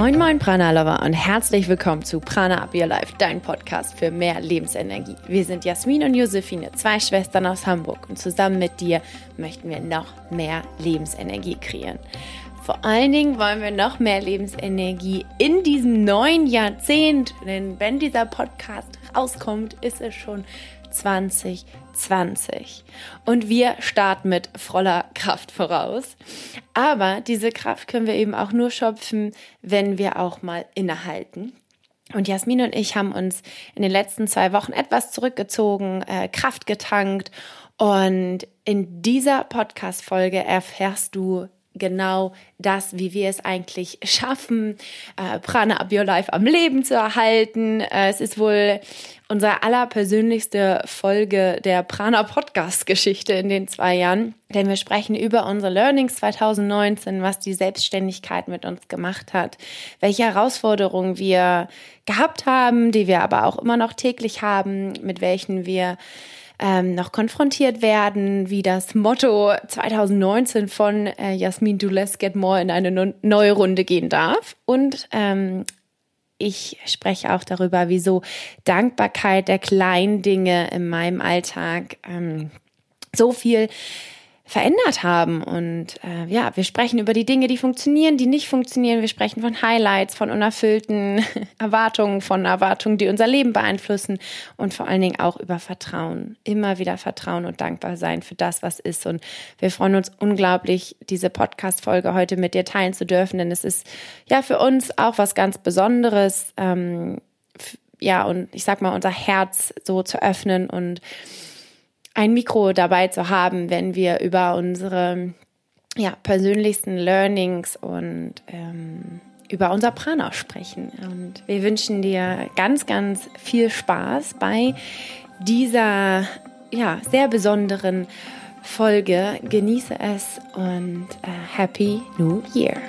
Moin Moin Prana Lover und herzlich willkommen zu Prana Up Your Life, dein Podcast für mehr Lebensenergie. Wir sind Jasmin und Josephine, zwei Schwestern aus Hamburg und zusammen mit dir möchten wir noch mehr Lebensenergie kreieren. Vor allen Dingen wollen wir noch mehr Lebensenergie in diesem neuen Jahrzehnt, denn wenn dieser Podcast rauskommt, ist es schon 2020. Und wir starten mit voller Kraft voraus. Aber diese Kraft können wir eben auch nur schöpfen, wenn wir auch mal innehalten. Und Jasmin und ich haben uns in den letzten zwei Wochen etwas zurückgezogen, äh, Kraft getankt. Und in dieser Podcast-Folge erfährst du genau das, wie wir es eigentlich schaffen, äh, Prana Up Your Life am Leben zu erhalten. Äh, es ist wohl unsere allerpersönlichste Folge der Prana Podcast Geschichte in den zwei Jahren, denn wir sprechen über unsere Learnings 2019, was die Selbstständigkeit mit uns gemacht hat, welche Herausforderungen wir gehabt haben, die wir aber auch immer noch täglich haben, mit welchen wir ähm, noch konfrontiert werden, wie das Motto 2019 von äh, Jasmin Du Let's Get More in eine neue Runde gehen darf. Und ähm, ich spreche auch darüber, wieso Dankbarkeit der kleinen Dinge in meinem Alltag ähm, so viel verändert haben. Und äh, ja, wir sprechen über die Dinge, die funktionieren, die nicht funktionieren. Wir sprechen von Highlights, von unerfüllten Erwartungen, von Erwartungen, die unser Leben beeinflussen und vor allen Dingen auch über Vertrauen. Immer wieder Vertrauen und dankbar sein für das, was ist. Und wir freuen uns unglaublich, diese Podcast-Folge heute mit dir teilen zu dürfen, denn es ist ja für uns auch was ganz Besonderes. Ähm, ja, und ich sag mal, unser Herz so zu öffnen und ein Mikro dabei zu haben, wenn wir über unsere ja, persönlichsten Learnings und ähm, über unser Prana sprechen. Und wir wünschen dir ganz, ganz viel Spaß bei dieser ja, sehr besonderen Folge. Genieße es und äh, Happy New Year!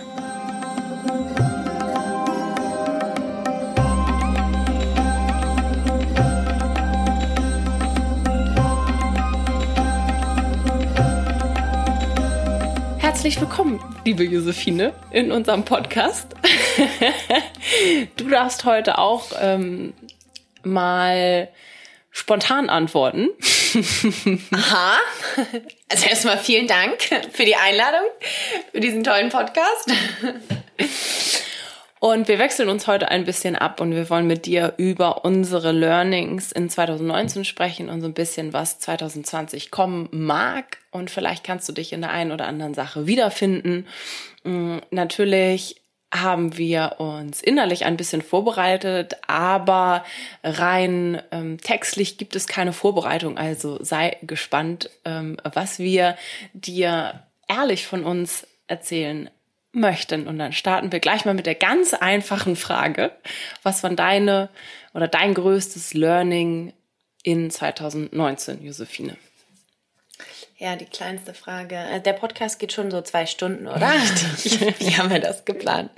Herzlich willkommen, liebe Josephine, in unserem Podcast. du darfst heute auch ähm, mal spontan antworten. Aha. Also erstmal vielen Dank für die Einladung, für diesen tollen Podcast. Und wir wechseln uns heute ein bisschen ab und wir wollen mit dir über unsere Learnings in 2019 sprechen und so ein bisschen, was 2020 kommen mag. Und vielleicht kannst du dich in der einen oder anderen Sache wiederfinden. Mm, natürlich haben wir uns innerlich ein bisschen vorbereitet, aber rein ähm, textlich gibt es keine Vorbereitung. Also sei gespannt, ähm, was wir dir ehrlich von uns erzählen möchten. Und dann starten wir gleich mal mit der ganz einfachen Frage. Was war deine oder dein größtes Learning in 2019, Josephine? Ja, die kleinste Frage. Äh, der Podcast geht schon so zwei Stunden, oder? Richtig. Wie haben wir das geplant?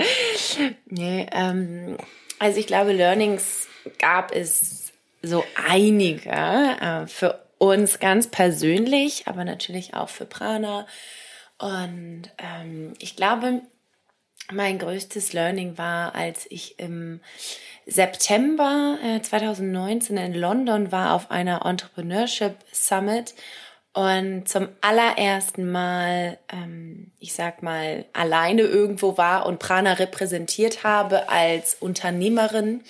Nee, ähm, also ich glaube, Learnings gab es so einige äh, für uns ganz persönlich, aber natürlich auch für Prana und ähm, ich glaube, mein größtes Learning war, als ich im September äh, 2019 in London war auf einer Entrepreneurship Summit und zum allerersten Mal, ähm, ich sag mal, alleine irgendwo war und Prana repräsentiert habe als Unternehmerin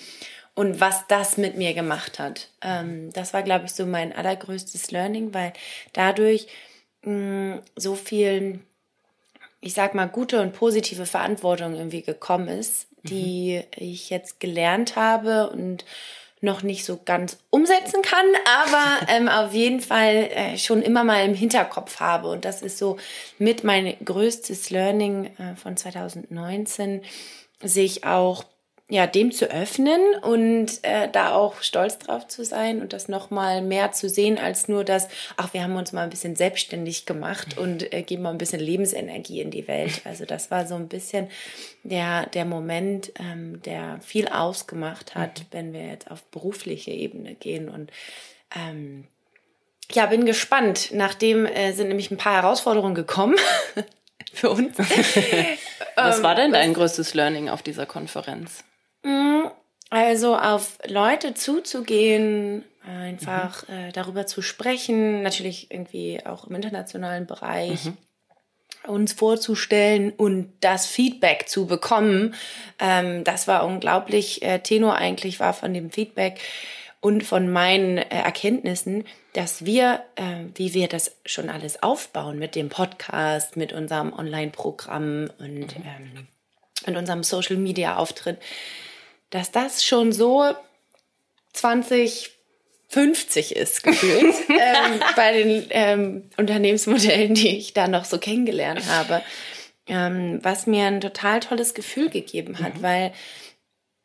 und was das mit mir gemacht hat. Ähm, das war, glaube ich, so mein allergrößtes Learning, weil dadurch mh, so viel, ich sag mal, gute und positive Verantwortung irgendwie gekommen ist, die mhm. ich jetzt gelernt habe und noch nicht so ganz umsetzen kann, aber ähm, auf jeden Fall äh, schon immer mal im Hinterkopf habe. Und das ist so mit mein größtes Learning äh, von 2019, sich auch ja, dem zu öffnen und äh, da auch stolz drauf zu sein und das nochmal mehr zu sehen als nur das, ach, wir haben uns mal ein bisschen selbstständig gemacht und äh, geben mal ein bisschen Lebensenergie in die Welt. Also das war so ein bisschen der, der Moment, ähm, der viel ausgemacht hat, mhm. wenn wir jetzt auf berufliche Ebene gehen und ähm, ja, bin gespannt. Nachdem äh, sind nämlich ein paar Herausforderungen gekommen. für uns. Was war denn dein größtes Learning auf dieser Konferenz? Mm, also auf Leute zuzugehen, einfach mhm. äh, darüber zu sprechen, natürlich irgendwie auch im internationalen Bereich. Mhm uns vorzustellen und das Feedback zu bekommen. Ähm, das war unglaublich. Äh, Tenor eigentlich war von dem Feedback und von meinen äh, Erkenntnissen, dass wir, äh, wie wir das schon alles aufbauen mit dem Podcast, mit unserem Online-Programm und mhm. ähm, mit unserem Social-Media-Auftritt, dass das schon so 20, 50 ist gefühlt ähm, bei den ähm, Unternehmensmodellen, die ich da noch so kennengelernt habe, ähm, was mir ein total tolles Gefühl gegeben hat, mhm. weil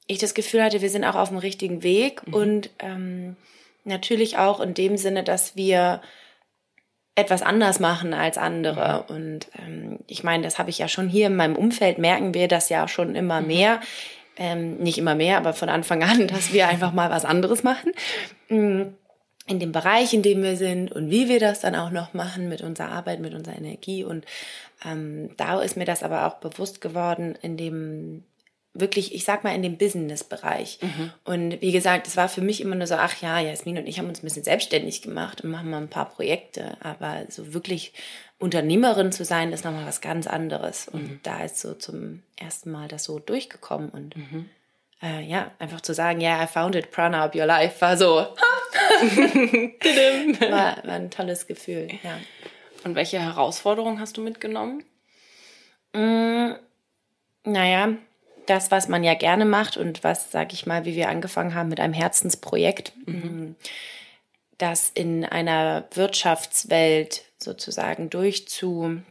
ich das Gefühl hatte, wir sind auch auf dem richtigen Weg mhm. und ähm, natürlich auch in dem Sinne, dass wir etwas anders machen als andere. Mhm. Und ähm, ich meine, das habe ich ja schon hier in meinem Umfeld, merken wir das ja schon immer mhm. mehr ähm, nicht immer mehr, aber von Anfang an, dass wir einfach mal was anderes machen. Mm, in dem Bereich, in dem wir sind und wie wir das dann auch noch machen mit unserer Arbeit, mit unserer Energie. Und ähm, da ist mir das aber auch bewusst geworden, in dem wirklich, ich sag mal, in dem Business-Bereich. Mhm. Und wie gesagt, es war für mich immer nur so, ach ja, Jasmin und ich haben uns ein bisschen selbstständig gemacht und machen mal ein paar Projekte. Aber so wirklich Unternehmerin zu sein, ist nochmal was ganz anderes. Und mhm. da ist so zum ersten Mal das so durchgekommen. Und mhm. äh, ja, einfach zu sagen, ja, yeah, I found it, Prana up your life, war so, war, war ein tolles Gefühl, ja. Und welche Herausforderungen hast du mitgenommen? Mm, naja, das, was man ja gerne macht und was, sag ich mal, wie wir angefangen haben mit einem Herzensprojekt, mhm. Mm, das in einer Wirtschaftswelt sozusagen durchzuleben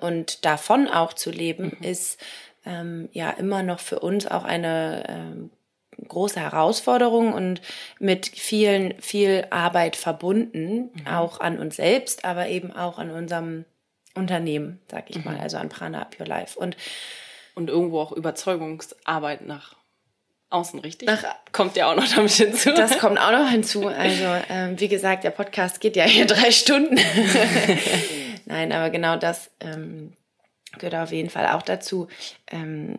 und davon auch zu leben, mhm. ist ähm, ja immer noch für uns auch eine ähm, große Herausforderung und mit vielen, viel Arbeit verbunden, mhm. auch an uns selbst, aber eben auch an unserem Unternehmen, sag ich mhm. mal, also an Prana Up Your Life. Und, und irgendwo auch Überzeugungsarbeit nach außen, richtig? Nach, kommt ja auch noch damit hinzu. Das kommt auch noch hinzu. Also, ähm, wie gesagt, der Podcast geht ja hier drei Stunden. Nein, aber genau das ähm, gehört auf jeden Fall auch dazu. Ähm,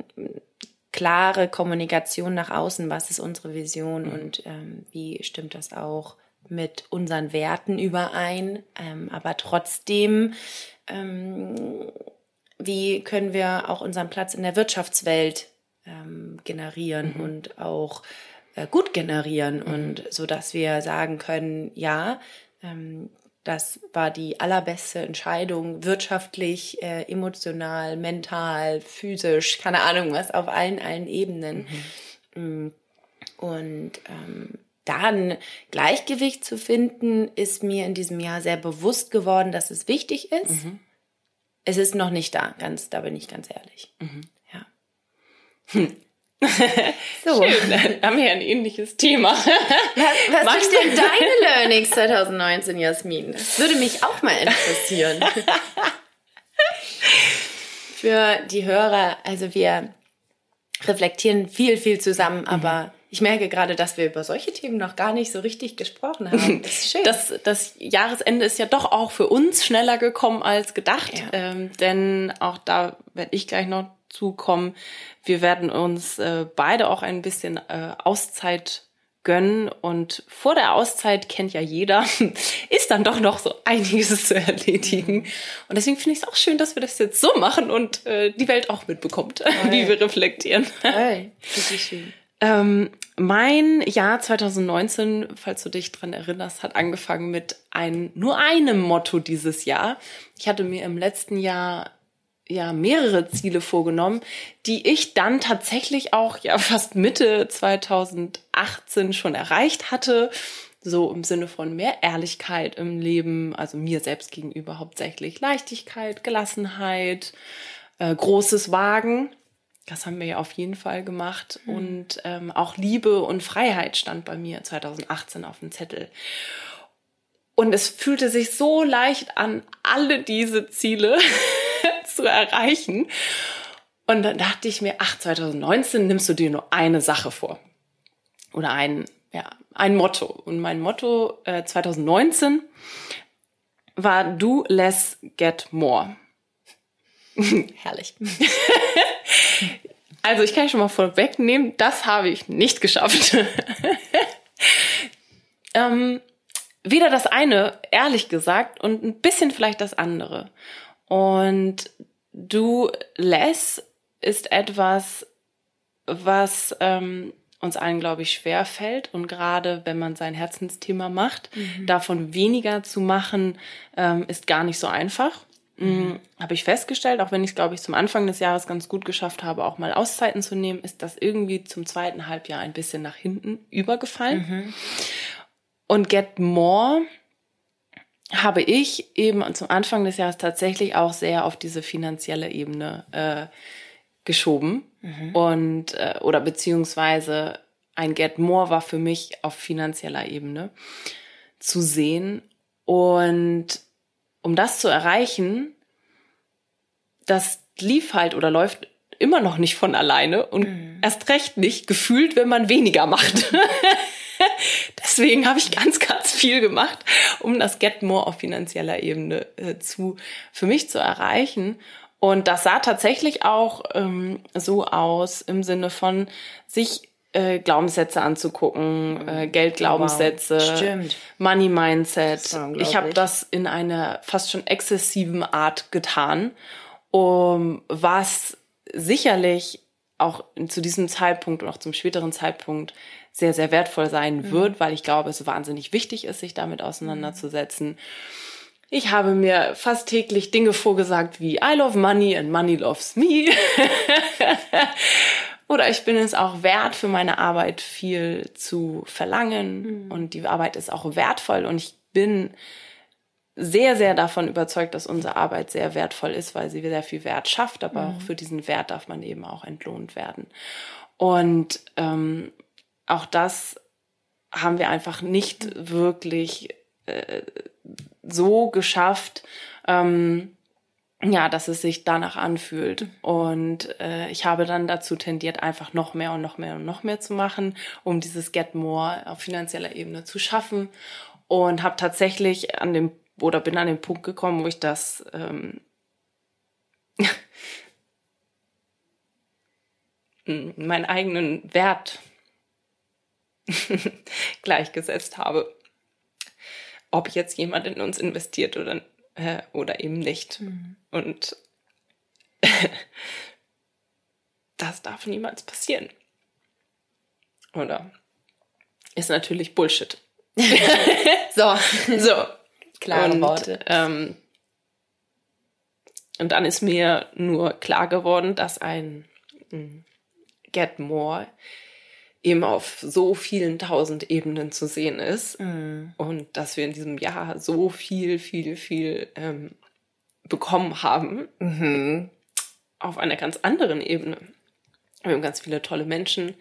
klare Kommunikation nach außen, was ist unsere Vision mhm. und ähm, wie stimmt das auch mit unseren Werten überein, ähm, aber trotzdem, ähm, wie können wir auch unseren Platz in der Wirtschaftswelt ähm, generieren mhm. und auch äh, gut generieren mhm. und so dass wir sagen können, ja, ähm, das war die allerbeste Entscheidung, wirtschaftlich, äh, emotional, mental, physisch, keine Ahnung was, auf allen, allen Ebenen. Mhm. Mm. Und ähm, da ein Gleichgewicht zu finden, ist mir in diesem Jahr sehr bewusst geworden, dass es wichtig ist. Mhm. Es ist noch nicht da, ganz, da bin ich ganz ehrlich. Mhm. Hm. So. Schön, dann haben wir ein ähnliches Thema. Was, was sind denn deine Learnings 2019, Jasmin? Das würde mich auch mal interessieren. Für die Hörer, also wir reflektieren viel, viel zusammen, mhm. aber ich merke gerade, dass wir über solche Themen noch gar nicht so richtig gesprochen haben. Das ist schön. Das, das Jahresende ist ja doch auch für uns schneller gekommen als gedacht. Ja. Ähm, denn auch da werde ich gleich noch zukommen. Wir werden uns äh, beide auch ein bisschen äh, Auszeit gönnen und vor der Auszeit kennt ja jeder, ist dann doch noch so einiges zu erledigen. Und deswegen finde ich es auch schön, dass wir das jetzt so machen und äh, die Welt auch mitbekommt, Hi. wie wir reflektieren. Hi. Richtig schön. Ähm, mein Jahr 2019, falls du dich dran erinnerst, hat angefangen mit ein, nur einem Motto dieses Jahr. Ich hatte mir im letzten Jahr ja mehrere Ziele vorgenommen, die ich dann tatsächlich auch ja fast Mitte 2018 schon erreicht hatte. So im Sinne von mehr Ehrlichkeit im Leben, also mir selbst gegenüber hauptsächlich Leichtigkeit, Gelassenheit, äh, großes Wagen. Das haben wir ja auf jeden Fall gemacht. Mhm. Und ähm, auch Liebe und Freiheit stand bei mir 2018 auf dem Zettel. Und es fühlte sich so leicht an, alle diese Ziele zu erreichen. Und dann dachte ich mir, ach, 2019 nimmst du dir nur eine Sache vor. Oder ein, ja, ein Motto. Und mein Motto äh, 2019 war Do less, get more. Herrlich. also ich kann schon mal vorwegnehmen, das habe ich nicht geschafft. ähm, weder das eine, ehrlich gesagt, und ein bisschen vielleicht das andere. Und du less ist etwas, was ähm, uns allen, glaube ich, schwer fällt. Und gerade wenn man sein Herzensthema macht, mhm. davon weniger zu machen, ähm, ist gar nicht so einfach. Mhm. mhm. Habe ich festgestellt, auch wenn ich es, glaube ich, zum Anfang des Jahres ganz gut geschafft habe, auch mal Auszeiten zu nehmen, ist das irgendwie zum zweiten Halbjahr ein bisschen nach hinten übergefallen. Mhm. Und Get More habe ich eben zum Anfang des Jahres tatsächlich auch sehr auf diese finanzielle Ebene äh, geschoben mhm. und äh, oder beziehungsweise ein Get More war für mich auf finanzieller Ebene zu sehen und um das zu erreichen, das lief halt oder läuft immer noch nicht von alleine und mhm. erst recht nicht gefühlt, wenn man weniger macht. Deswegen habe ich ganz, ganz viel gemacht, um das Get More auf finanzieller Ebene äh, zu, für mich zu erreichen. Und das sah tatsächlich auch ähm, so aus im Sinne von sich äh, Glaubenssätze anzugucken, äh, Geldglaubenssätze, wow. Money Mindset. Ich habe das in einer fast schon exzessiven Art getan, um was sicherlich auch zu diesem Zeitpunkt und auch zum späteren Zeitpunkt sehr, sehr wertvoll sein mhm. wird, weil ich glaube, es wahnsinnig wichtig ist, sich damit auseinanderzusetzen. Ich habe mir fast täglich Dinge vorgesagt wie I love money and money loves me. Oder ich bin es auch wert, für meine Arbeit viel zu verlangen. Mhm. Und die Arbeit ist auch wertvoll. Und ich bin sehr, sehr davon überzeugt, dass unsere Arbeit sehr wertvoll ist, weil sie sehr viel Wert schafft. Aber mhm. auch für diesen Wert darf man eben auch entlohnt werden. Und ähm, auch das haben wir einfach nicht wirklich äh, so geschafft, ähm, ja, dass es sich danach anfühlt. Und äh, ich habe dann dazu tendiert, einfach noch mehr und noch mehr und noch mehr zu machen, um dieses Get More auf finanzieller Ebene zu schaffen. Und habe tatsächlich an dem, oder bin an den Punkt gekommen, wo ich das ähm, meinen eigenen Wert gleichgesetzt habe. Ob jetzt jemand in uns investiert oder, äh, oder eben nicht. Mhm. Und das darf niemals passieren. Oder ist natürlich Bullshit. so, so. Klare und, Worte. Ähm, und dann ist mir nur klar geworden, dass ein Get More eben auf so vielen tausend Ebenen zu sehen ist mhm. und dass wir in diesem Jahr so viel, viel, viel ähm, bekommen haben mhm. auf einer ganz anderen Ebene. Wir haben ganz viele tolle Menschen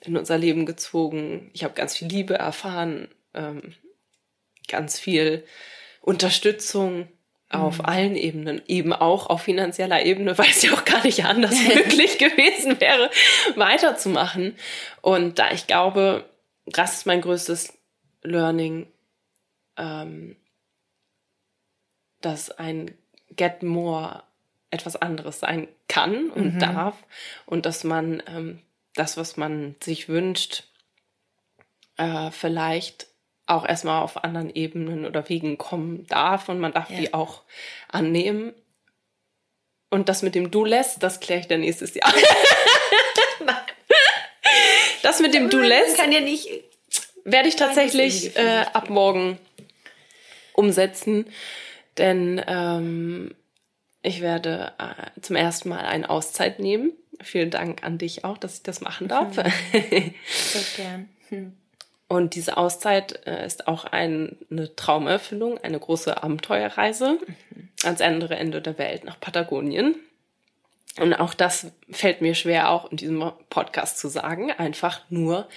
in unser Leben gezogen. Ich habe ganz viel Liebe erfahren, ähm, ganz viel Unterstützung auf mhm. allen Ebenen, eben auch auf finanzieller Ebene, weil es ja auch gar nicht anders möglich gewesen wäre, weiterzumachen. Und da ich glaube, das ist mein größtes Learning, ähm, dass ein Get More etwas anderes sein kann und mhm. darf und dass man ähm, das, was man sich wünscht, äh, vielleicht auch erstmal auf anderen Ebenen oder Wegen kommen darf und man darf ja. die auch annehmen. Und das mit dem Du lässt, das kläre ich dann nächstes Jahr. das mit dem Du lässt kann ja nicht werde ich tatsächlich äh, ab morgen umsetzen, denn ähm, ich werde äh, zum ersten Mal eine Auszeit nehmen. Vielen Dank an dich auch, dass ich das machen darf. Sehr gern. Hm. Und diese Auszeit äh, ist auch ein, eine Traumerfüllung, eine große Abenteuerreise mhm. ans andere Ende der Welt nach Patagonien. Und auch das fällt mir schwer, auch in diesem Podcast zu sagen. Einfach nur,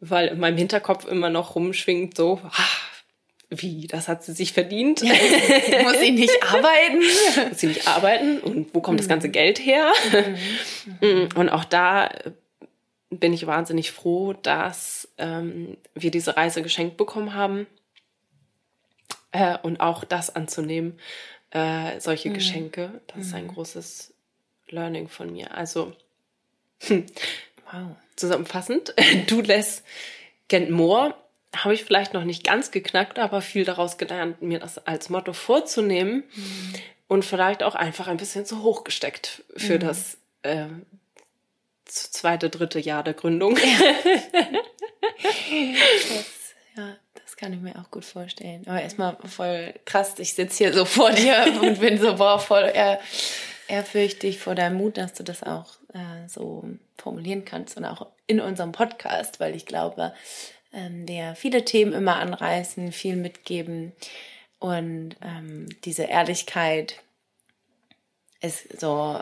weil in meinem Hinterkopf immer noch rumschwingt, so, ach, wie, das hat sie sich verdient. Muss sie nicht arbeiten? Muss sie nicht arbeiten? Und wo kommt mhm. das ganze Geld her? Mhm. Und auch da bin ich wahnsinnig froh, dass ähm, wir diese Reise geschenkt bekommen haben äh, und auch das anzunehmen, äh, solche mhm. Geschenke. Das mhm. ist ein mhm. großes Learning von mir. Also, wow. zusammenfassend, du lässt Kent Moore habe ich vielleicht noch nicht ganz geknackt, aber viel daraus gelernt, mir das als Motto vorzunehmen mhm. und vielleicht auch einfach ein bisschen zu hoch gesteckt für mhm. das äh, zweite, dritte Jahr der Gründung. Ja. das, ja, das kann ich mir auch gut vorstellen. Aber erstmal voll krass, ich sitze hier so vor dir und bin so, boah, voll ehr, ehrfürchtig vor deinem Mut, dass du das auch äh, so formulieren kannst und auch in unserem Podcast, weil ich glaube, ähm, wir viele Themen immer anreißen, viel mitgeben und ähm, diese Ehrlichkeit ist so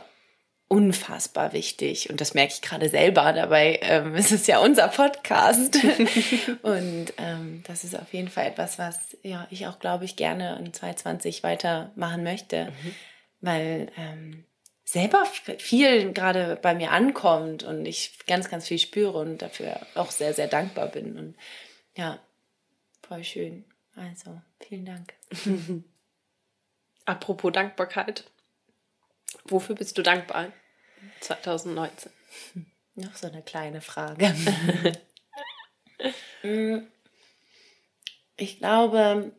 unfassbar wichtig und das merke ich gerade selber. Dabei ähm, ist es ja unser Podcast und ähm, das ist auf jeden Fall etwas, was ja ich auch glaube ich gerne in 2020 weitermachen möchte, mhm. weil ähm, selber viel gerade bei mir ankommt und ich ganz ganz viel spüre und dafür auch sehr sehr dankbar bin und ja voll schön. Also vielen Dank. Apropos Dankbarkeit. Wofür bist du dankbar 2019? Noch so eine kleine Frage. ich glaube,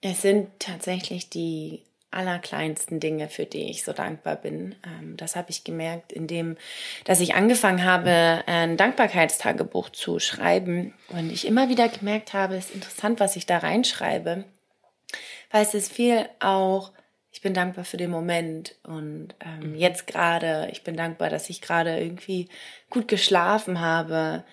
es sind tatsächlich die allerkleinsten Dinge, für die ich so dankbar bin. Ähm, das habe ich gemerkt, indem, dass ich angefangen habe, ein Dankbarkeitstagebuch zu schreiben und ich immer wieder gemerkt habe, es ist interessant, was ich da reinschreibe, weil es ist viel auch ich bin dankbar für den Moment und ähm, mhm. jetzt gerade, ich bin dankbar, dass ich gerade irgendwie gut geschlafen habe,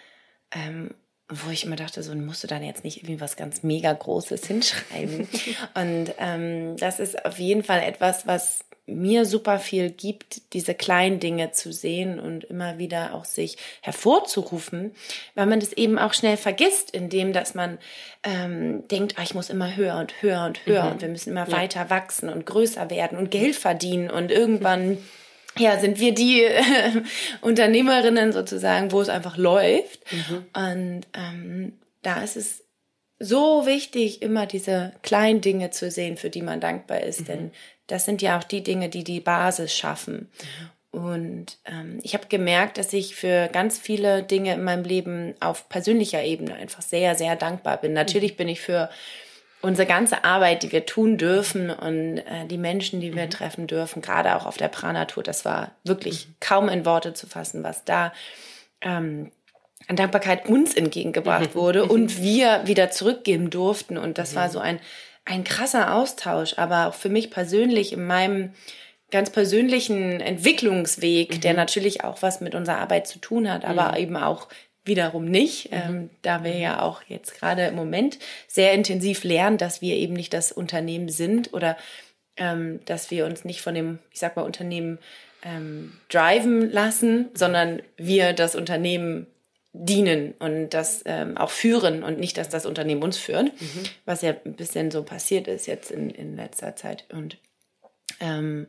ähm, wo ich immer dachte, so musst du dann jetzt nicht irgendwie was ganz mega Großes hinschreiben. und ähm, das ist auf jeden Fall etwas, was mir super viel gibt, diese kleinen Dinge zu sehen und immer wieder auch sich hervorzurufen, weil man das eben auch schnell vergisst, indem dass man ähm, denkt, ah, ich muss immer höher und höher und höher mhm. und wir müssen immer ja. weiter wachsen und größer werden und Geld verdienen und irgendwann ja, sind wir die äh, Unternehmerinnen sozusagen, wo es einfach läuft. Mhm. Und ähm, da ist es so wichtig, immer diese kleinen Dinge zu sehen, für die man dankbar ist. Mhm. Denn das sind ja auch die Dinge, die die Basis schaffen. Und ähm, ich habe gemerkt, dass ich für ganz viele Dinge in meinem Leben auf persönlicher Ebene einfach sehr, sehr dankbar bin. Natürlich bin ich für unsere ganze Arbeit, die wir tun dürfen und äh, die Menschen, die wir mhm. treffen dürfen, gerade auch auf der Pranatur, das war wirklich mhm. kaum in Worte zu fassen, was da ähm, an Dankbarkeit uns entgegengebracht wurde und wir wieder zurückgeben durften. Und das war mhm. so ein ein krasser Austausch, aber auch für mich persönlich in meinem ganz persönlichen Entwicklungsweg, mhm. der natürlich auch was mit unserer Arbeit zu tun hat, aber mhm. eben auch wiederum nicht, mhm. ähm, da wir ja auch jetzt gerade im Moment sehr intensiv lernen, dass wir eben nicht das Unternehmen sind oder ähm, dass wir uns nicht von dem, ich sag mal, Unternehmen ähm, driven lassen, sondern wir das Unternehmen dienen und das ähm, auch führen und nicht, dass das Unternehmen uns führt, mhm. was ja ein bisschen so passiert ist jetzt in, in letzter Zeit. Und ähm,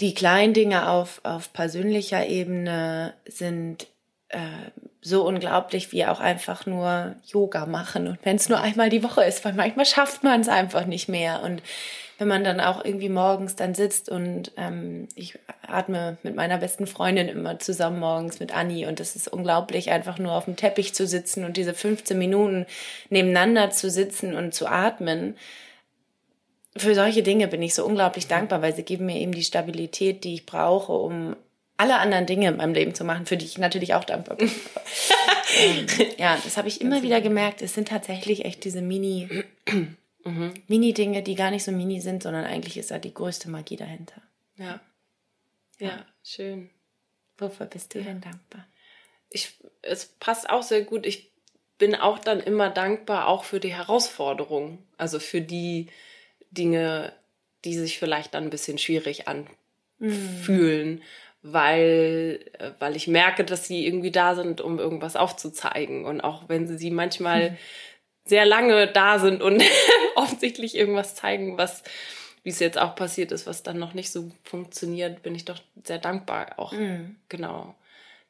die kleinen Dinge auf, auf persönlicher Ebene sind so unglaublich wie auch einfach nur Yoga machen und wenn es nur einmal die Woche ist, weil manchmal schafft man es einfach nicht mehr und wenn man dann auch irgendwie morgens dann sitzt und ähm, ich atme mit meiner besten Freundin immer zusammen morgens mit Anni und es ist unglaublich, einfach nur auf dem Teppich zu sitzen und diese 15 Minuten nebeneinander zu sitzen und zu atmen. Für solche Dinge bin ich so unglaublich dankbar, weil sie geben mir eben die Stabilität, die ich brauche, um alle anderen Dinge in meinem Leben zu machen, für die ich natürlich auch dankbar bin. ja, das habe ich immer wieder gemerkt. Es sind tatsächlich echt diese Mini, mhm. Mini-Dinge, die gar nicht so mini sind, sondern eigentlich ist da die größte Magie dahinter. Ja. Ja, ja schön. Wofür bist du denn dankbar? Ich, es passt auch sehr gut. Ich bin auch dann immer dankbar, auch für die Herausforderungen. Also für die Dinge, die sich vielleicht dann ein bisschen schwierig anfühlen. Mhm weil, äh, weil ich merke, dass sie irgendwie da sind, um irgendwas aufzuzeigen. Und auch wenn sie, sie manchmal mhm. sehr lange da sind und offensichtlich irgendwas zeigen, was, wie es jetzt auch passiert ist, was dann noch nicht so funktioniert, bin ich doch sehr dankbar auch mhm. genau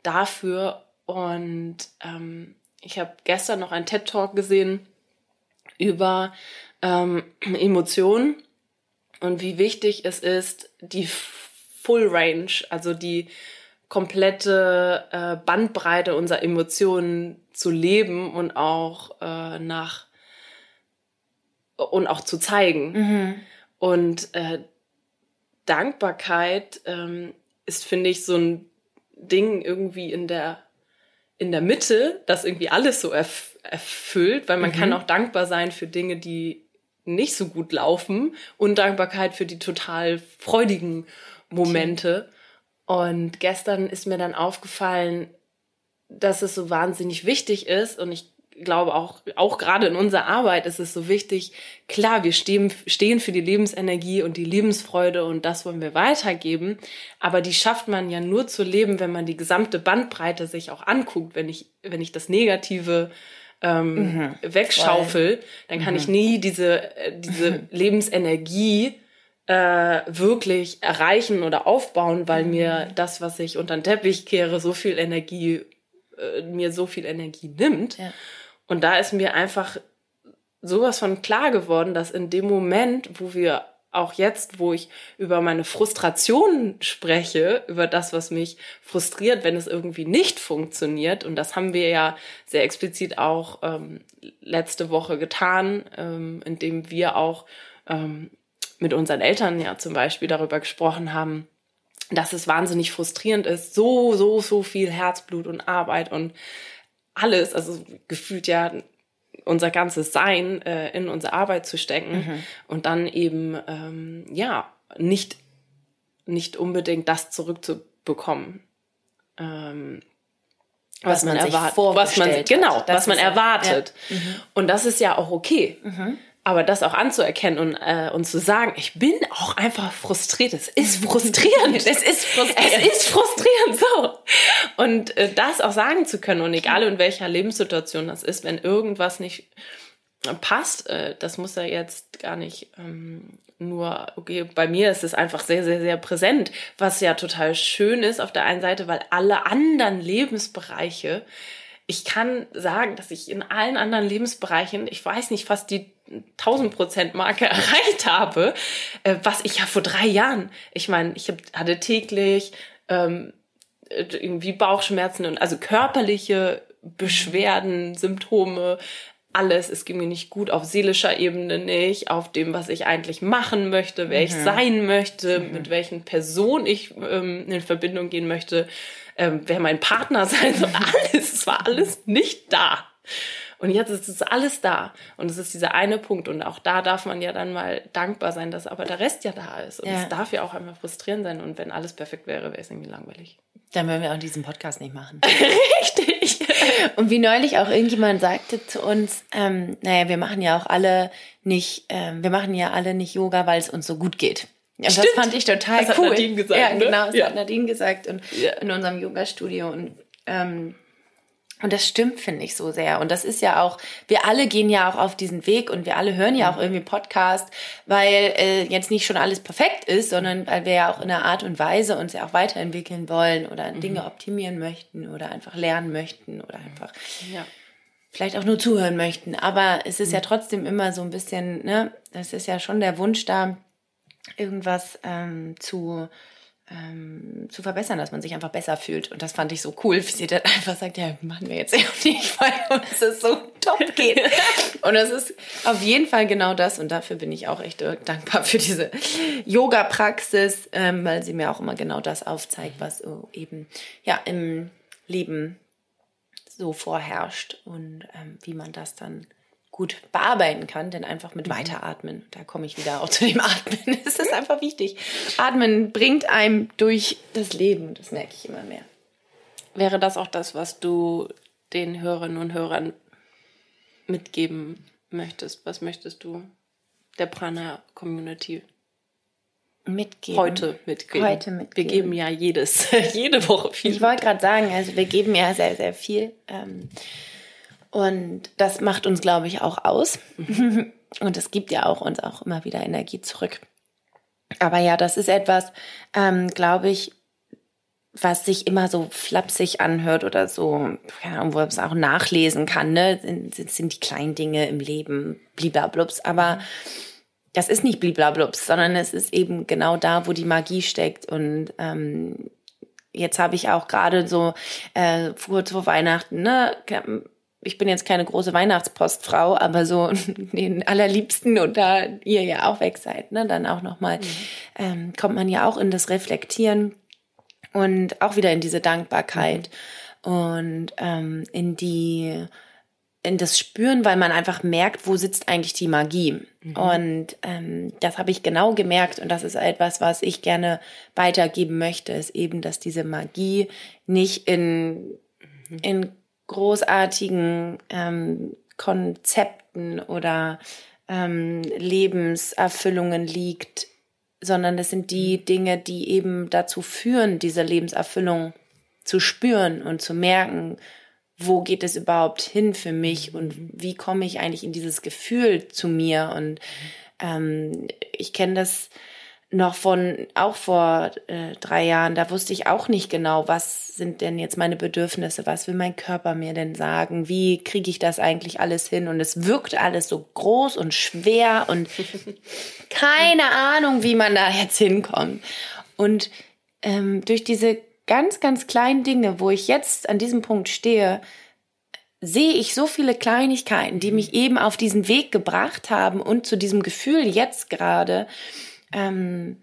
dafür. Und ähm, ich habe gestern noch einen TED Talk gesehen über ähm, Emotionen und wie wichtig es ist, die Full Range, also die komplette äh, Bandbreite unserer Emotionen zu leben und auch äh, nach und auch zu zeigen. Mhm. Und äh, Dankbarkeit ähm, ist, finde ich, so ein Ding irgendwie in der in der Mitte, das irgendwie alles so erf erfüllt, weil man mhm. kann auch dankbar sein für Dinge, die nicht so gut laufen und Dankbarkeit für die total freudigen Momente. Und gestern ist mir dann aufgefallen, dass es so wahnsinnig wichtig ist und ich glaube auch, auch gerade in unserer Arbeit ist es so wichtig, klar, wir stehen, stehen für die Lebensenergie und die Lebensfreude und das wollen wir weitergeben, aber die schafft man ja nur zu leben, wenn man die gesamte Bandbreite sich auch anguckt, wenn ich, wenn ich das Negative ähm, mhm, wegschaufel, voll. dann kann mhm. ich nie diese, äh, diese Lebensenergie äh, wirklich erreichen oder aufbauen, weil mhm. mir das, was ich unter den Teppich kehre, so viel Energie, äh, mir so viel Energie nimmt. Ja. Und da ist mir einfach sowas von klar geworden, dass in dem Moment, wo wir auch jetzt, wo ich über meine Frustration spreche, über das, was mich frustriert, wenn es irgendwie nicht funktioniert, und das haben wir ja sehr explizit auch ähm, letzte Woche getan, ähm, indem wir auch ähm, mit unseren Eltern ja zum Beispiel darüber gesprochen haben, dass es wahnsinnig frustrierend ist, so, so, so viel Herzblut und Arbeit und alles, also gefühlt ja unser ganzes Sein äh, in unsere Arbeit zu stecken mhm. und dann eben ähm, ja nicht nicht unbedingt das zurückzubekommen, ähm, was, was, man, man erwartet, was man genau, was man erwartet. Ja. Mhm. Und das ist ja auch okay. Mhm. Aber das auch anzuerkennen und, äh, und zu sagen, ich bin auch einfach frustriert. Es ist frustrierend. es ist frustrierend. Es ist frustrierend, so. Und äh, das auch sagen zu können und egal in welcher Lebenssituation das ist, wenn irgendwas nicht passt, äh, das muss ja jetzt gar nicht ähm, nur, okay, bei mir ist es einfach sehr, sehr, sehr präsent, was ja total schön ist auf der einen Seite, weil alle anderen Lebensbereiche ich kann sagen, dass ich in allen anderen Lebensbereichen, ich weiß nicht, fast die 1000 Prozent Marke erreicht habe, äh, was ich ja vor drei Jahren, ich meine, ich hatte täglich ähm, irgendwie Bauchschmerzen und also körperliche Beschwerden, Symptome, alles. Es ging mir nicht gut auf seelischer Ebene nicht, auf dem, was ich eigentlich machen möchte, wer mhm. ich sein möchte, mhm. mit welchen Personen ich ähm, in Verbindung gehen möchte ähm, wer mein Partner sein soll, alles, es war alles nicht da. Und jetzt ist es alles da. Und es ist dieser eine Punkt. Und auch da darf man ja dann mal dankbar sein, dass aber der Rest ja da ist. Und es darf ja auch einmal frustrierend sein. Und wenn alles perfekt wäre, wäre es irgendwie langweilig. Dann würden wir auch diesen Podcast nicht machen. Richtig. Und wie neulich auch irgendjemand sagte zu uns, ähm, naja, wir machen ja auch alle nicht, ähm, wir machen ja alle nicht Yoga, weil es uns so gut geht. Ja, das fand ich total das cool. Hat Nadine gesagt, ja, ne? genau, das ja. hat Nadine gesagt und ja. in unserem Yoga-Studio und ähm, und das stimmt, finde ich, so sehr. Und das ist ja auch, wir alle gehen ja auch auf diesen Weg und wir alle hören ja auch mhm. irgendwie Podcast, weil äh, jetzt nicht schon alles perfekt ist, sondern weil wir ja auch in einer Art und Weise uns ja auch weiterentwickeln wollen oder mhm. Dinge optimieren möchten oder einfach lernen möchten oder einfach ja. vielleicht auch nur zuhören möchten. Aber es ist mhm. ja trotzdem immer so ein bisschen, ne, das ist ja schon der Wunsch da, irgendwas ähm, zu, ähm, zu verbessern, dass man sich einfach besser fühlt. Und das fand ich so cool, wie sie dann einfach sagt, ja, machen wir jetzt eben nicht, weil uns es so top geht. und das ist auf jeden Fall genau das. Und dafür bin ich auch echt dankbar für diese Yoga-Praxis, ähm, weil sie mir auch immer genau das aufzeigt, was eben ja im Leben so vorherrscht und ähm, wie man das dann gut bearbeiten kann, denn einfach mit mhm. Weiteratmen, da komme ich wieder auch zu dem Atmen. Es ist einfach wichtig. Atmen bringt einem durch das Leben, das merke ich immer mehr. Wäre das auch das, was du den Hörerinnen und Hörern mitgeben möchtest? Was möchtest du der Prana-Community mitgeben. Heute mitgeben. Heute mitgeben. Wir geben ja jedes, jede Woche viel. Ich wollte gerade sagen, also wir geben ja sehr, sehr viel. Ähm, und das macht uns, glaube ich, auch aus. Und es gibt ja auch uns auch immer wieder Energie zurück. Aber ja, das ist etwas, ähm, glaube ich, was sich immer so flapsig anhört oder so, Ahnung, wo man es auch nachlesen kann, ne? Sind, sind die kleinen Dinge im Leben, bliblablubs. Aber das ist nicht bliblablups, sondern es ist eben genau da, wo die Magie steckt. Und ähm, jetzt habe ich auch gerade so äh, kurz vor Weihnachten, ne, ich bin jetzt keine große Weihnachtspostfrau, aber so den allerliebsten und da ihr ja auch weg seid, ne, dann auch nochmal, mhm. ähm, kommt man ja auch in das Reflektieren und auch wieder in diese Dankbarkeit mhm. und ähm, in die in das Spüren, weil man einfach merkt, wo sitzt eigentlich die Magie. Mhm. Und ähm, das habe ich genau gemerkt und das ist etwas, was ich gerne weitergeben möchte, ist eben, dass diese Magie nicht in, mhm. in großartigen ähm, Konzepten oder ähm, Lebenserfüllungen liegt, sondern es sind die mhm. Dinge, die eben dazu führen, diese Lebenserfüllung zu spüren und zu merken, wo geht es überhaupt hin für mich und wie komme ich eigentlich in dieses Gefühl zu mir? Und ähm, ich kenne das noch von auch vor äh, drei Jahren, da wusste ich auch nicht genau, was sind denn jetzt meine Bedürfnisse, was will mein Körper mir denn sagen, wie kriege ich das eigentlich alles hin und es wirkt alles so groß und schwer und keine Ahnung, wie man da jetzt hinkommt. Und ähm, durch diese ganz, ganz kleinen Dinge, wo ich jetzt an diesem Punkt stehe, sehe ich so viele Kleinigkeiten, die mich eben auf diesen Weg gebracht haben und zu diesem Gefühl jetzt gerade, ähm,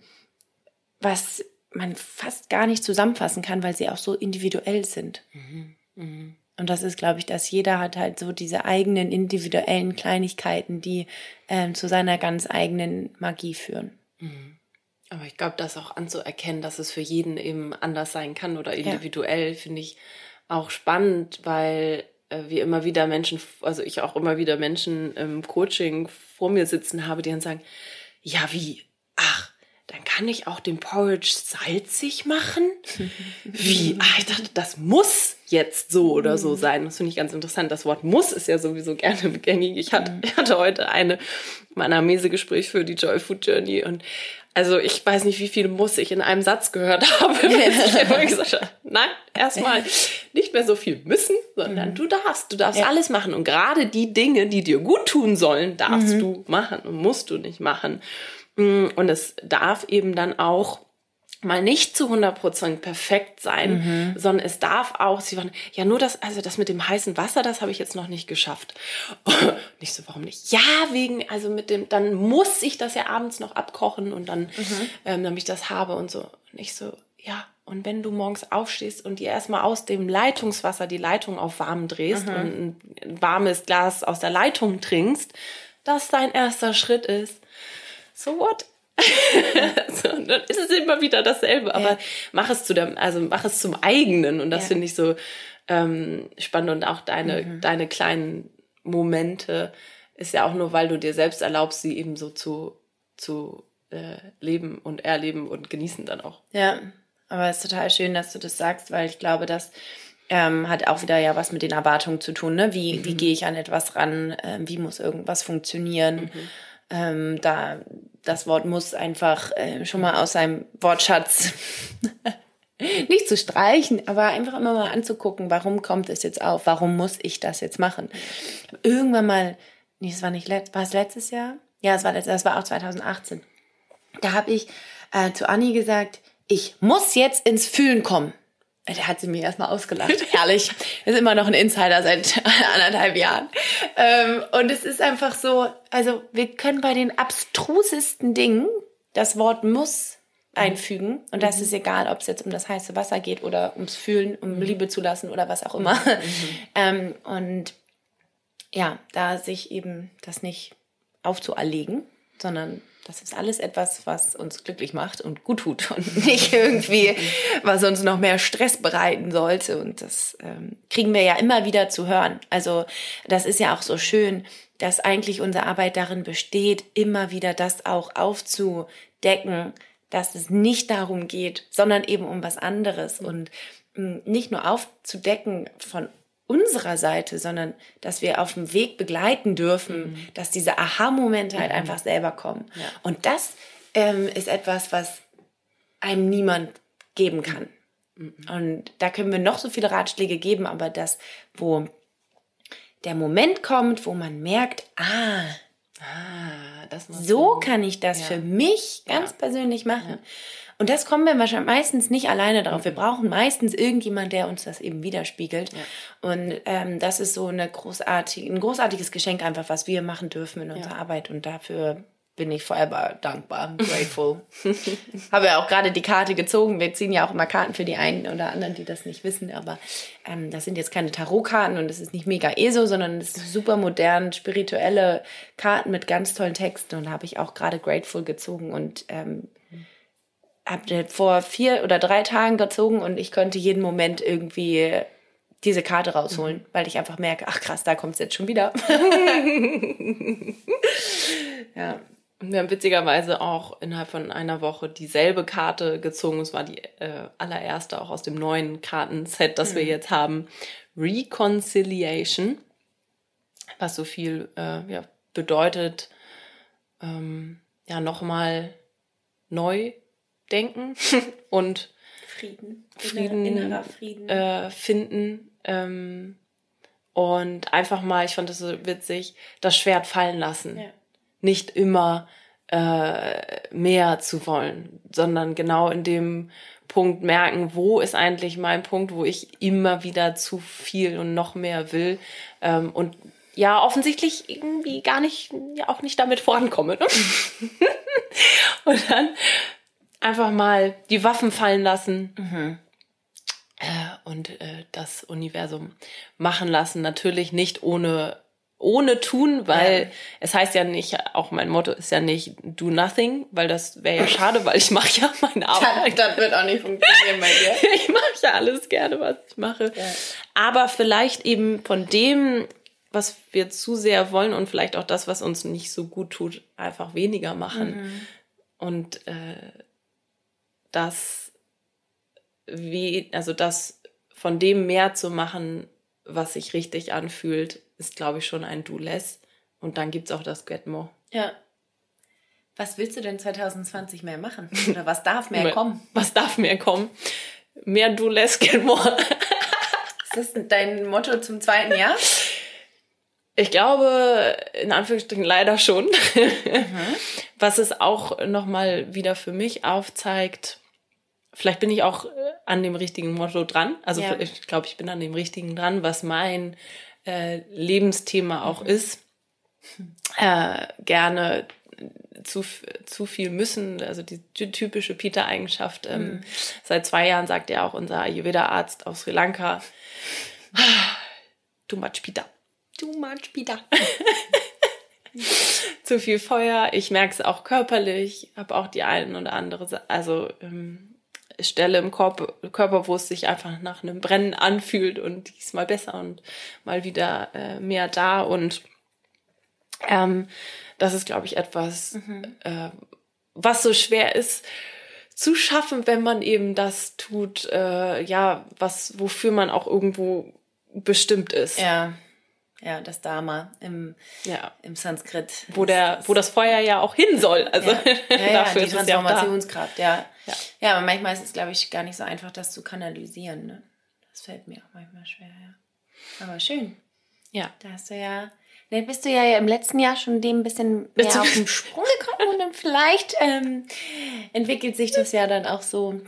was man fast gar nicht zusammenfassen kann, weil sie auch so individuell sind. Mhm. Mhm. Und das ist, glaube ich, dass jeder hat halt so diese eigenen individuellen Kleinigkeiten, die ähm, zu seiner ganz eigenen Magie führen. Mhm. Aber ich glaube, das auch anzuerkennen, dass es für jeden eben anders sein kann oder individuell, ja. finde ich auch spannend, weil äh, wir immer wieder Menschen, also ich auch immer wieder Menschen im Coaching vor mir sitzen habe, die dann sagen, ja, wie, ach, dann kann ich auch den Porridge salzig machen? Wie? Ach, ich dachte, das muss jetzt so oder so mhm. sein. Das finde ich ganz interessant. Das Wort muss ist ja sowieso gerne gängig. Ich hatte, ich hatte heute eine, mein Anamnese-Gespräch für die Joy Food Journey und also ich weiß nicht, wie viel Muss ich in einem Satz gehört habe, dass ich immer gesagt habe, nein, erstmal nicht mehr so viel müssen, sondern mhm. du darfst, du darfst ja. alles machen. Und gerade die Dinge, die dir gut tun sollen, darfst mhm. du machen und musst du nicht machen. Mm, und es darf eben dann auch mal nicht zu 100% perfekt sein, mhm. sondern es darf auch, sie waren, ja, nur das, also das mit dem heißen Wasser, das habe ich jetzt noch nicht geschafft. nicht so, warum nicht? Ja, wegen, also mit dem, dann muss ich das ja abends noch abkochen und dann, mhm. ähm, damit ich das habe und so. Nicht so, ja, und wenn du morgens aufstehst und dir erstmal aus dem Leitungswasser die Leitung auf warm drehst mhm. und ein warmes Glas aus der Leitung trinkst, das dein erster Schritt ist. So what? so, dann ist es immer wieder dasselbe, aber ja. mach es zu dem, also mach es zum eigenen und das ja. finde ich so ähm, spannend und auch deine, mhm. deine kleinen Momente ist ja auch nur, weil du dir selbst erlaubst, sie eben so zu, zu äh, leben und erleben und genießen dann auch. Ja, aber es ist total schön, dass du das sagst, weil ich glaube, dass ähm, hat auch wieder ja was mit den Erwartungen zu tun. Ne? Wie, mhm. wie gehe ich an etwas ran? Ähm, wie muss irgendwas funktionieren? Mhm. Ähm, da das Wort muss einfach äh, schon mal aus seinem Wortschatz nicht zu streichen, aber einfach immer mal anzugucken, warum kommt es jetzt auf? Warum muss ich das jetzt machen? Irgendwann mal, nee, das war nicht letzt, war es letztes Jahr? Ja, es war letztes, das war auch 2018. Da habe ich äh, zu Anni gesagt, ich muss jetzt ins Fühlen kommen. Da hat sie mir erstmal ausgelacht. Herrlich. Ist immer noch ein Insider seit anderthalb Jahren. Ähm, und es ist einfach so, also wir können bei den abstrusesten Dingen das Wort muss einfügen. Und das mhm. ist egal, ob es jetzt um das heiße Wasser geht oder ums Fühlen, um mhm. Liebe zu lassen oder was auch immer. Mhm. ähm, und ja, da sich eben das nicht aufzuerlegen, sondern das ist alles etwas, was uns glücklich macht und gut tut und nicht irgendwie, was uns noch mehr Stress bereiten sollte. Und das ähm, kriegen wir ja immer wieder zu hören. Also das ist ja auch so schön, dass eigentlich unsere Arbeit darin besteht, immer wieder das auch aufzudecken, dass es nicht darum geht, sondern eben um was anderes und mh, nicht nur aufzudecken von unserer Seite, sondern dass wir auf dem Weg begleiten dürfen, mhm. dass diese Aha-Momente halt mhm. einfach selber kommen. Ja. Und das ähm, ist etwas, was einem niemand geben kann. Mhm. Und da können wir noch so viele Ratschläge geben, aber das, wo der Moment kommt, wo man merkt, ah, Ah, so kann ich das ja. für mich ganz ja. persönlich machen. Und das kommen wir wahrscheinlich meistens nicht alleine drauf. Wir brauchen meistens irgendjemand, der uns das eben widerspiegelt. Ja. Und ähm, das ist so eine großartige, ein großartiges Geschenk einfach, was wir machen dürfen in unserer ja. Arbeit. Und dafür bin ich forever dankbar, grateful. Habe ja auch gerade die Karte gezogen. Wir ziehen ja auch immer Karten für die einen oder anderen, die das nicht wissen. Aber ähm, das sind jetzt keine Tarotkarten und es ist nicht mega ESO, sondern es ist super modern, spirituelle Karten mit ganz tollen Texten. Und da habe ich auch gerade grateful gezogen und ähm, habe vor vier oder drei Tagen gezogen und ich konnte jeden Moment irgendwie diese Karte rausholen, mhm. weil ich einfach merke, ach krass, da kommt es jetzt schon wieder. ja. Und wir haben witzigerweise auch innerhalb von einer Woche dieselbe Karte gezogen. Es war die äh, allererste auch aus dem neuen Kartenset, das mhm. wir jetzt haben. Reconciliation, was so viel äh, ja, bedeutet, ähm, ja, nochmal neu denken und Frieden, Frieden, innerer Frieden äh, finden. Ähm, und einfach mal, ich fand das so witzig, das Schwert fallen lassen. Ja. Nicht immer äh, mehr zu wollen, sondern genau in dem Punkt merken, wo ist eigentlich mein Punkt, wo ich immer wieder zu viel und noch mehr will. Ähm, und ja, offensichtlich irgendwie gar nicht, ja, auch nicht damit vorankomme. Ne? und dann einfach mal die Waffen fallen lassen mhm. äh, und äh, das Universum machen lassen. Natürlich nicht ohne ohne tun, weil ja. es heißt ja nicht, auch mein Motto ist ja nicht do nothing, weil das wäre ja schade, weil ich mache ja meine Arbeit. Das, das, wird auch nicht funktionieren bei dir. ich mache ja alles gerne, was ich mache. Ja. Aber vielleicht eben von dem, was wir zu sehr wollen und vielleicht auch das, was uns nicht so gut tut, einfach weniger machen. Mhm. Und äh, das wie, also das von dem mehr zu machen, was sich richtig anfühlt, ist, glaube ich, schon ein Do Less. Und dann gibt es auch das Get More. Ja. Was willst du denn 2020 mehr machen? Oder was darf mehr kommen? Was darf mehr kommen? Mehr Do Less, Get More. ist das dein Motto zum zweiten Jahr? Ich glaube, in Anführungsstrichen leider schon. Mhm. Was es auch nochmal wieder für mich aufzeigt, vielleicht bin ich auch äh, an dem richtigen Motto dran. Also ja. ich glaube, ich bin an dem richtigen dran, was mein äh, Lebensthema auch mhm. ist. Äh, gerne zu, zu viel müssen, also die typische Peter-Eigenschaft. Ähm, mhm. Seit zwei Jahren sagt er auch unser Ayurveda-Arzt aus Sri Lanka, too much Peter. Too much Peter. zu viel Feuer. Ich merke es auch körperlich, habe auch die einen oder andere, also ähm, Stelle im Körper, Körper, wo es sich einfach nach einem Brennen anfühlt und diesmal besser und mal wieder äh, mehr da. Und ähm, das ist, glaube ich, etwas, mhm. äh, was so schwer ist zu schaffen, wenn man eben das tut, äh, ja, was, wofür man auch irgendwo bestimmt ist. Ja. Ja, das Dharma im, ja. im Sanskrit. Wo, der, wo das Feuer ja auch hin soll. Also ja. Ja, dafür die Transformationskraft, ja. Ja. ja, aber manchmal ist es, glaube ich, gar nicht so einfach, das zu kanalisieren. Ne? Das fällt mir auch manchmal schwer, ja. Aber schön. Ja. Da hast du ja. Dann bist du ja im letzten Jahr schon dem ein bisschen mehr auf den Sprung gekommen und dann vielleicht ähm, entwickelt sich das ja dann auch so,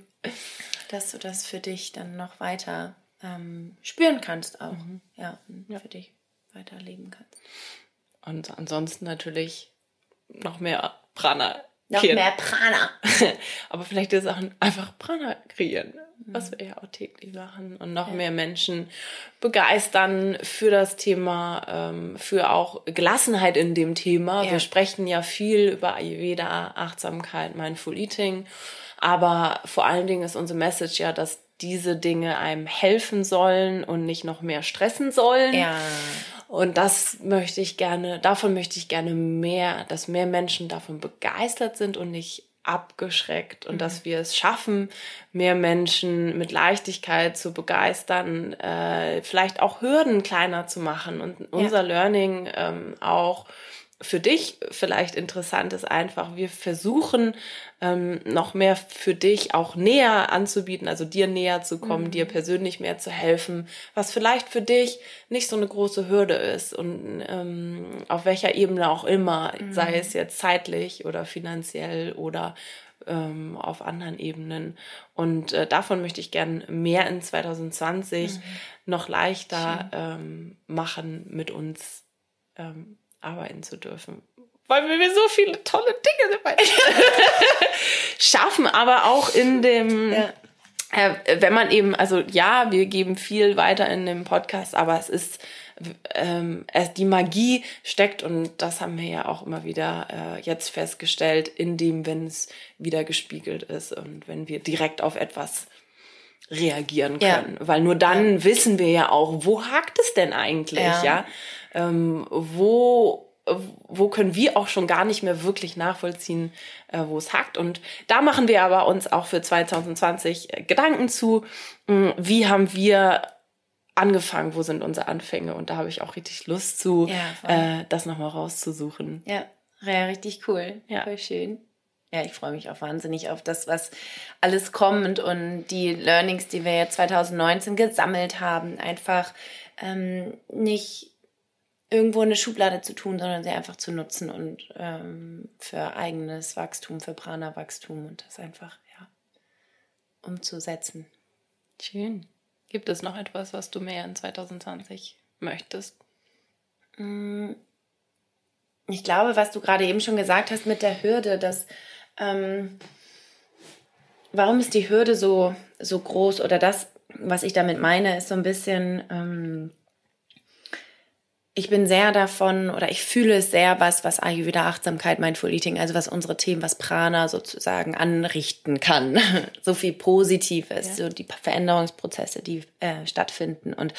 dass du das für dich dann noch weiter ähm, spüren kannst auch. Mhm. Ja, ja, für dich weiterleben kannst. Und ansonsten natürlich noch mehr Prana. Noch kreieren. mehr Prana. Aber vielleicht ist auch einfach Prana kreieren, was wir ja auch täglich machen und noch ja. mehr Menschen begeistern für das Thema, ähm, für auch Gelassenheit in dem Thema. Ja. Wir sprechen ja viel über Ayurveda, Achtsamkeit, Mindful Eating. Aber vor allen Dingen ist unsere Message ja, dass diese Dinge einem helfen sollen und nicht noch mehr stressen sollen. Ja. Und das möchte ich gerne, davon möchte ich gerne mehr, dass mehr Menschen davon begeistert sind und nicht abgeschreckt und mhm. dass wir es schaffen, mehr Menschen mit Leichtigkeit zu begeistern, äh, vielleicht auch Hürden kleiner zu machen und unser ja. Learning ähm, auch für dich vielleicht interessant ist, einfach, wir versuchen ähm, noch mehr für dich auch näher anzubieten, also dir näher zu kommen, mhm. dir persönlich mehr zu helfen, was vielleicht für dich nicht so eine große Hürde ist und ähm, auf welcher Ebene auch immer, mhm. sei es jetzt zeitlich oder finanziell oder ähm, auf anderen Ebenen. Und äh, davon möchte ich gern mehr in 2020 mhm. noch leichter ähm, machen mit uns ähm, arbeiten zu dürfen. Weil wir so viele tolle Dinge dabei schaffen, aber auch in dem, ja. äh, wenn man eben, also ja, wir geben viel weiter in dem Podcast, aber es ist, ähm, es, die Magie steckt und das haben wir ja auch immer wieder äh, jetzt festgestellt, in dem, wenn es wieder gespiegelt ist und wenn wir direkt auf etwas reagieren können. Ja. Weil nur dann ja. wissen wir ja auch, wo hakt es denn eigentlich, ja? ja? ähm, wo wo können wir auch schon gar nicht mehr wirklich nachvollziehen, äh, wo es hakt. Und da machen wir aber uns auch für 2020 äh, Gedanken zu, mh, wie haben wir angefangen, wo sind unsere Anfänge. Und da habe ich auch richtig Lust zu, äh, das nochmal rauszusuchen. Ja, ja, richtig cool. Ja. Voll schön. Ja, ich freue mich auch wahnsinnig auf das, was alles kommt und die Learnings, die wir jetzt 2019 gesammelt haben, einfach ähm, nicht irgendwo in eine Schublade zu tun, sondern sie einfach zu nutzen und ähm, für eigenes Wachstum, für Prana-Wachstum und das einfach, ja, umzusetzen. Schön. Gibt es noch etwas, was du mehr in 2020 möchtest? Mm, ich glaube, was du gerade eben schon gesagt hast mit der Hürde, dass ähm, warum ist die Hürde so, so groß oder das, was ich damit meine, ist so ein bisschen ähm, ich bin sehr davon oder ich fühle es sehr, was, was Ayurveda, Achtsamkeit, Mindful Eating, also was unsere Themen, was Prana sozusagen anrichten kann. so viel Positives, ja. so die Veränderungsprozesse, die äh, stattfinden. Und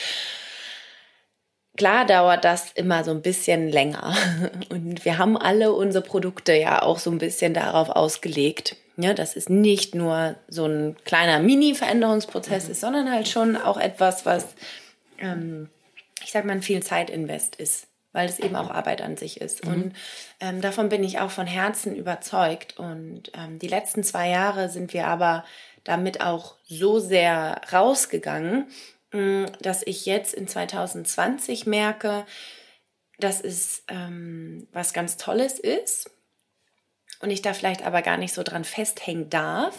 klar dauert das immer so ein bisschen länger. Und wir haben alle unsere Produkte ja auch so ein bisschen darauf ausgelegt. Ja, dass es nicht nur so ein kleiner Mini-Veränderungsprozess mhm. ist, sondern halt schon auch etwas, was ähm, ich sag mal, viel Zeitinvest ist, weil es eben auch Arbeit an sich ist. Mhm. Und ähm, davon bin ich auch von Herzen überzeugt. Und ähm, die letzten zwei Jahre sind wir aber damit auch so sehr rausgegangen, dass ich jetzt in 2020 merke, dass es ähm, was ganz Tolles ist und ich da vielleicht aber gar nicht so dran festhängen darf,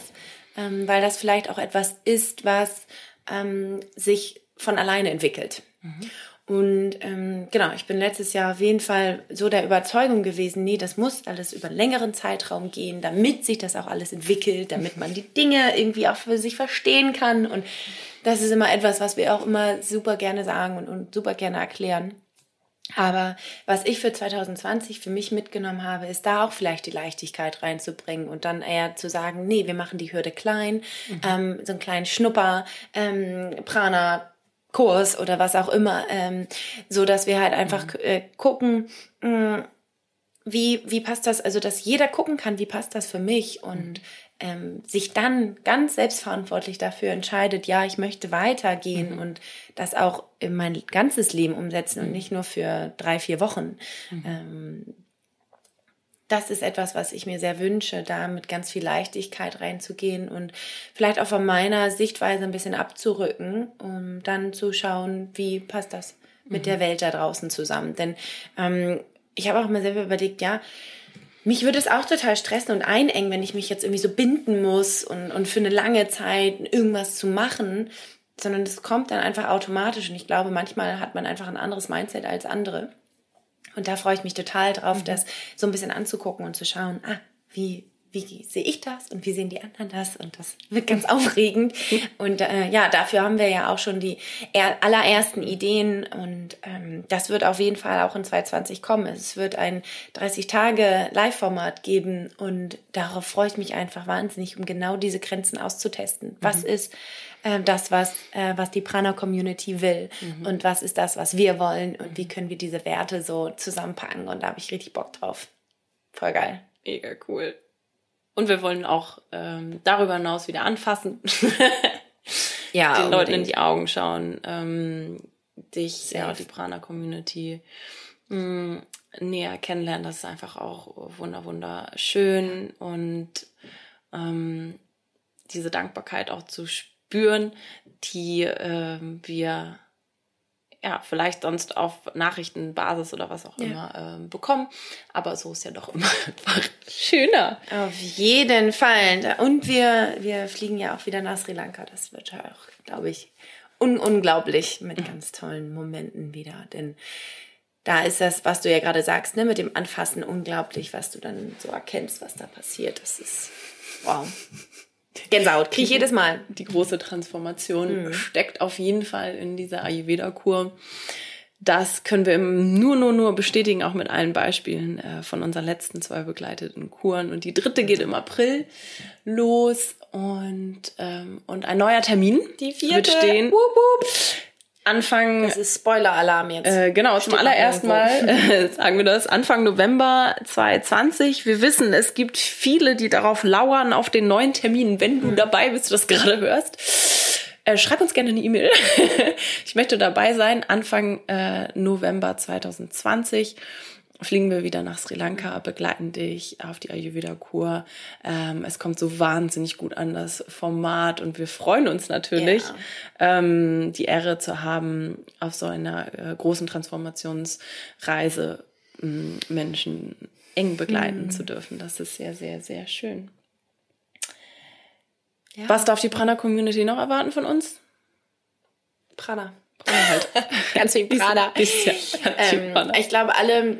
ähm, weil das vielleicht auch etwas ist, was ähm, sich von alleine entwickelt. Mhm. Und ähm, genau, ich bin letztes Jahr auf jeden Fall so der Überzeugung gewesen, nee, das muss alles über einen längeren Zeitraum gehen, damit sich das auch alles entwickelt, damit man die Dinge irgendwie auch für sich verstehen kann. Und das ist immer etwas, was wir auch immer super gerne sagen und, und super gerne erklären. Aber was ich für 2020 für mich mitgenommen habe, ist da auch vielleicht die Leichtigkeit reinzubringen und dann eher zu sagen, nee, wir machen die Hürde klein, mhm. ähm, so einen kleinen Schnupper, ähm, Prana, Kurs oder was auch immer, ähm, so dass wir halt einfach mhm. äh, gucken, mh, mm, wie, wie passt das, also dass jeder gucken kann, wie passt das für mich und mhm. Ähm, sich dann ganz selbstverantwortlich dafür entscheidet, ja, ich möchte weitergehen mhm. und das auch in mein ganzes Leben umsetzen und mhm. nicht nur für drei, vier Wochen. Mhm. Ähm, das ist etwas, was ich mir sehr wünsche, da mit ganz viel Leichtigkeit reinzugehen und vielleicht auch von meiner Sichtweise ein bisschen abzurücken, um dann zu schauen, wie passt das mit mhm. der Welt da draußen zusammen. Denn ähm, ich habe auch mal selber überlegt, ja, mich würde es auch total stressen und einengen, wenn ich mich jetzt irgendwie so binden muss und, und für eine lange Zeit irgendwas zu machen, sondern es kommt dann einfach automatisch. Und ich glaube, manchmal hat man einfach ein anderes Mindset als andere. Und da freue ich mich total drauf, mhm. das so ein bisschen anzugucken und zu schauen, ah, wie, wie sehe ich das und wie sehen die anderen das? Und das wird ganz aufregend. Und äh, ja, dafür haben wir ja auch schon die allerersten Ideen und ähm, das wird auf jeden Fall auch in 2020 kommen. Es wird ein 30-Tage-Live-Format geben und darauf freue ich mich einfach wahnsinnig, um genau diese Grenzen auszutesten. Was mhm. ist äh, das, was, äh, was die Prana-Community will mhm. und was ist das, was wir wollen und wie können wir diese Werte so zusammenpacken und da habe ich richtig Bock drauf. Voll geil. Mega cool. Und wir wollen auch ähm, darüber hinaus wieder anfassen. ja, den unbedingt. Leuten in die Augen schauen. Ähm, dich, Safe. ja, die Prana-Community. Mm, näher kennenlernen. Das ist einfach auch wunder wunderschön und ähm, diese Dankbarkeit auch zu spüren, die äh, wir ja, vielleicht sonst auf Nachrichtenbasis oder was auch ja. immer äh, bekommen. Aber so ist ja doch immer einfach schöner. Auf jeden Fall. Und wir, wir fliegen ja auch wieder nach Sri Lanka. Das wird ja auch, glaube ich, un unglaublich mit mhm. ganz tollen Momenten wieder. Denn da ist das, was du ja gerade sagst, ne, mit dem Anfassen unglaublich, was du dann so erkennst, was da passiert. Das ist wow. Gänsehaut, kriege ich jedes Mal. Die große Transformation mhm. steckt auf jeden Fall in dieser Ayurveda-Kur. Das können wir nur, nur, nur bestätigen, auch mit allen Beispielen äh, von unseren letzten zwei begleiteten Kuren. Und die dritte geht im April los und, ähm, und ein neuer Termin die vierte. wird stehen. Wup, wup. Anfang. Das ist Spoiler-Alarm jetzt. Äh, genau, zum allerersten Mal äh, sagen wir das. Anfang November 2020. Wir wissen, es gibt viele, die darauf lauern, auf den neuen Termin. Wenn du dabei bist, du das gerade hörst, äh, schreib uns gerne eine E-Mail. ich möchte dabei sein. Anfang äh, November 2020 fliegen wir wieder nach Sri Lanka, begleiten dich auf die Ayurveda-Kur. Ähm, es kommt so wahnsinnig gut an, das Format. Und wir freuen uns natürlich, ja. ähm, die Ehre zu haben, auf so einer äh, großen Transformationsreise äh, Menschen eng begleiten mhm. zu dürfen. Das ist sehr, sehr, sehr schön. Ja. Was darf die Prana-Community noch erwarten von uns? Prana. Prana halt. ganz viel Prana. Bisschen, ganz viel ähm, Prana. ich glaube, alle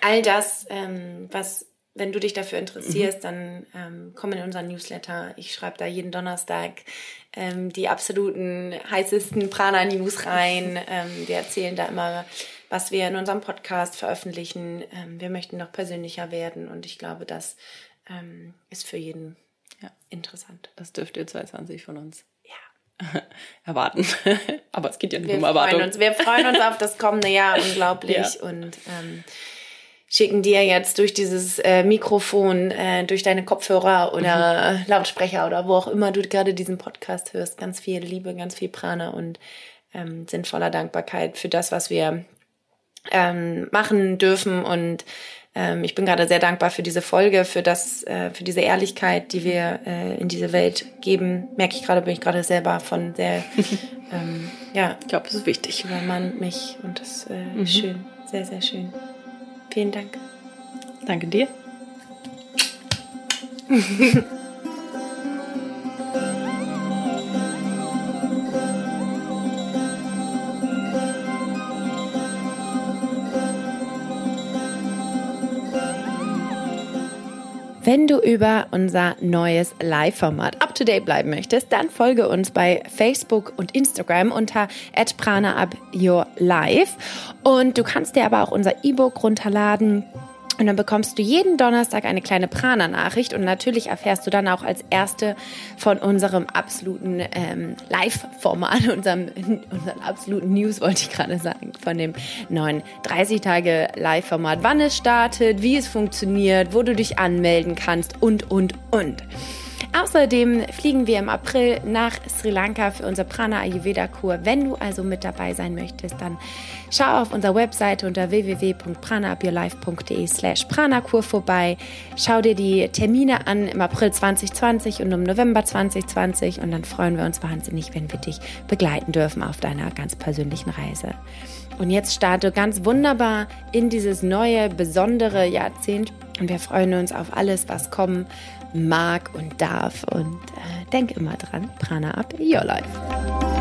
all das, ähm, was, wenn du dich dafür interessierst, mhm. dann ähm, komm in unseren Newsletter. Ich schreibe da jeden Donnerstag ähm, die absoluten heißesten Prana-News rein. Ähm, wir erzählen da immer, was wir in unserem Podcast veröffentlichen. Ähm, wir möchten noch persönlicher werden und ich glaube, das ähm, ist für jeden ja, interessant. Das dürft ihr 2020 von uns erwarten. Aber es geht ja nicht wir um Erwartung. wir freuen uns auf das kommende Jahr unglaublich ja. und ähm, schicken dir jetzt durch dieses äh, Mikrofon, äh, durch deine Kopfhörer oder mhm. Lautsprecher oder wo auch immer du gerade diesen Podcast hörst, ganz viel Liebe, ganz viel Prana und ähm, sind voller Dankbarkeit für das, was wir ähm, machen dürfen und ähm, ich bin gerade sehr dankbar für diese Folge, für das, äh, für diese Ehrlichkeit, die wir äh, in diese Welt geben. Merke ich gerade, bin ich gerade selber von sehr, ähm, ja, ich glaube, es ist wichtig. Übermannt mich und das ist äh, mhm. schön, sehr, sehr schön. Vielen Dank. Danke dir. Wenn du über unser neues Live-Format up to date bleiben möchtest, dann folge uns bei Facebook und Instagram unter @prana_up_your_life und du kannst dir aber auch unser E-Book runterladen und dann bekommst du jeden Donnerstag eine kleine Prana-Nachricht und natürlich erfährst du dann auch als Erste von unserem absoluten ähm, Live-Format, unserem, unserem absoluten News, wollte ich gerade sagen, von dem neuen 30-Tage-Live-Format, wann es startet, wie es funktioniert, wo du dich anmelden kannst und, und, und. Außerdem fliegen wir im April nach Sri Lanka für unsere Prana Ayurveda Kur. Wenn du also mit dabei sein möchtest, dann schau auf unserer Webseite unter www.pranaupyourlife.de slash pranakur vorbei. Schau dir die Termine an im April 2020 und im November 2020 und dann freuen wir uns wahnsinnig, wenn wir dich begleiten dürfen auf deiner ganz persönlichen Reise. Und jetzt starte ganz wunderbar in dieses neue, besondere Jahrzehnt und wir freuen uns auf alles, was kommen mag und darf. Und äh, denk immer dran, Prana up your life.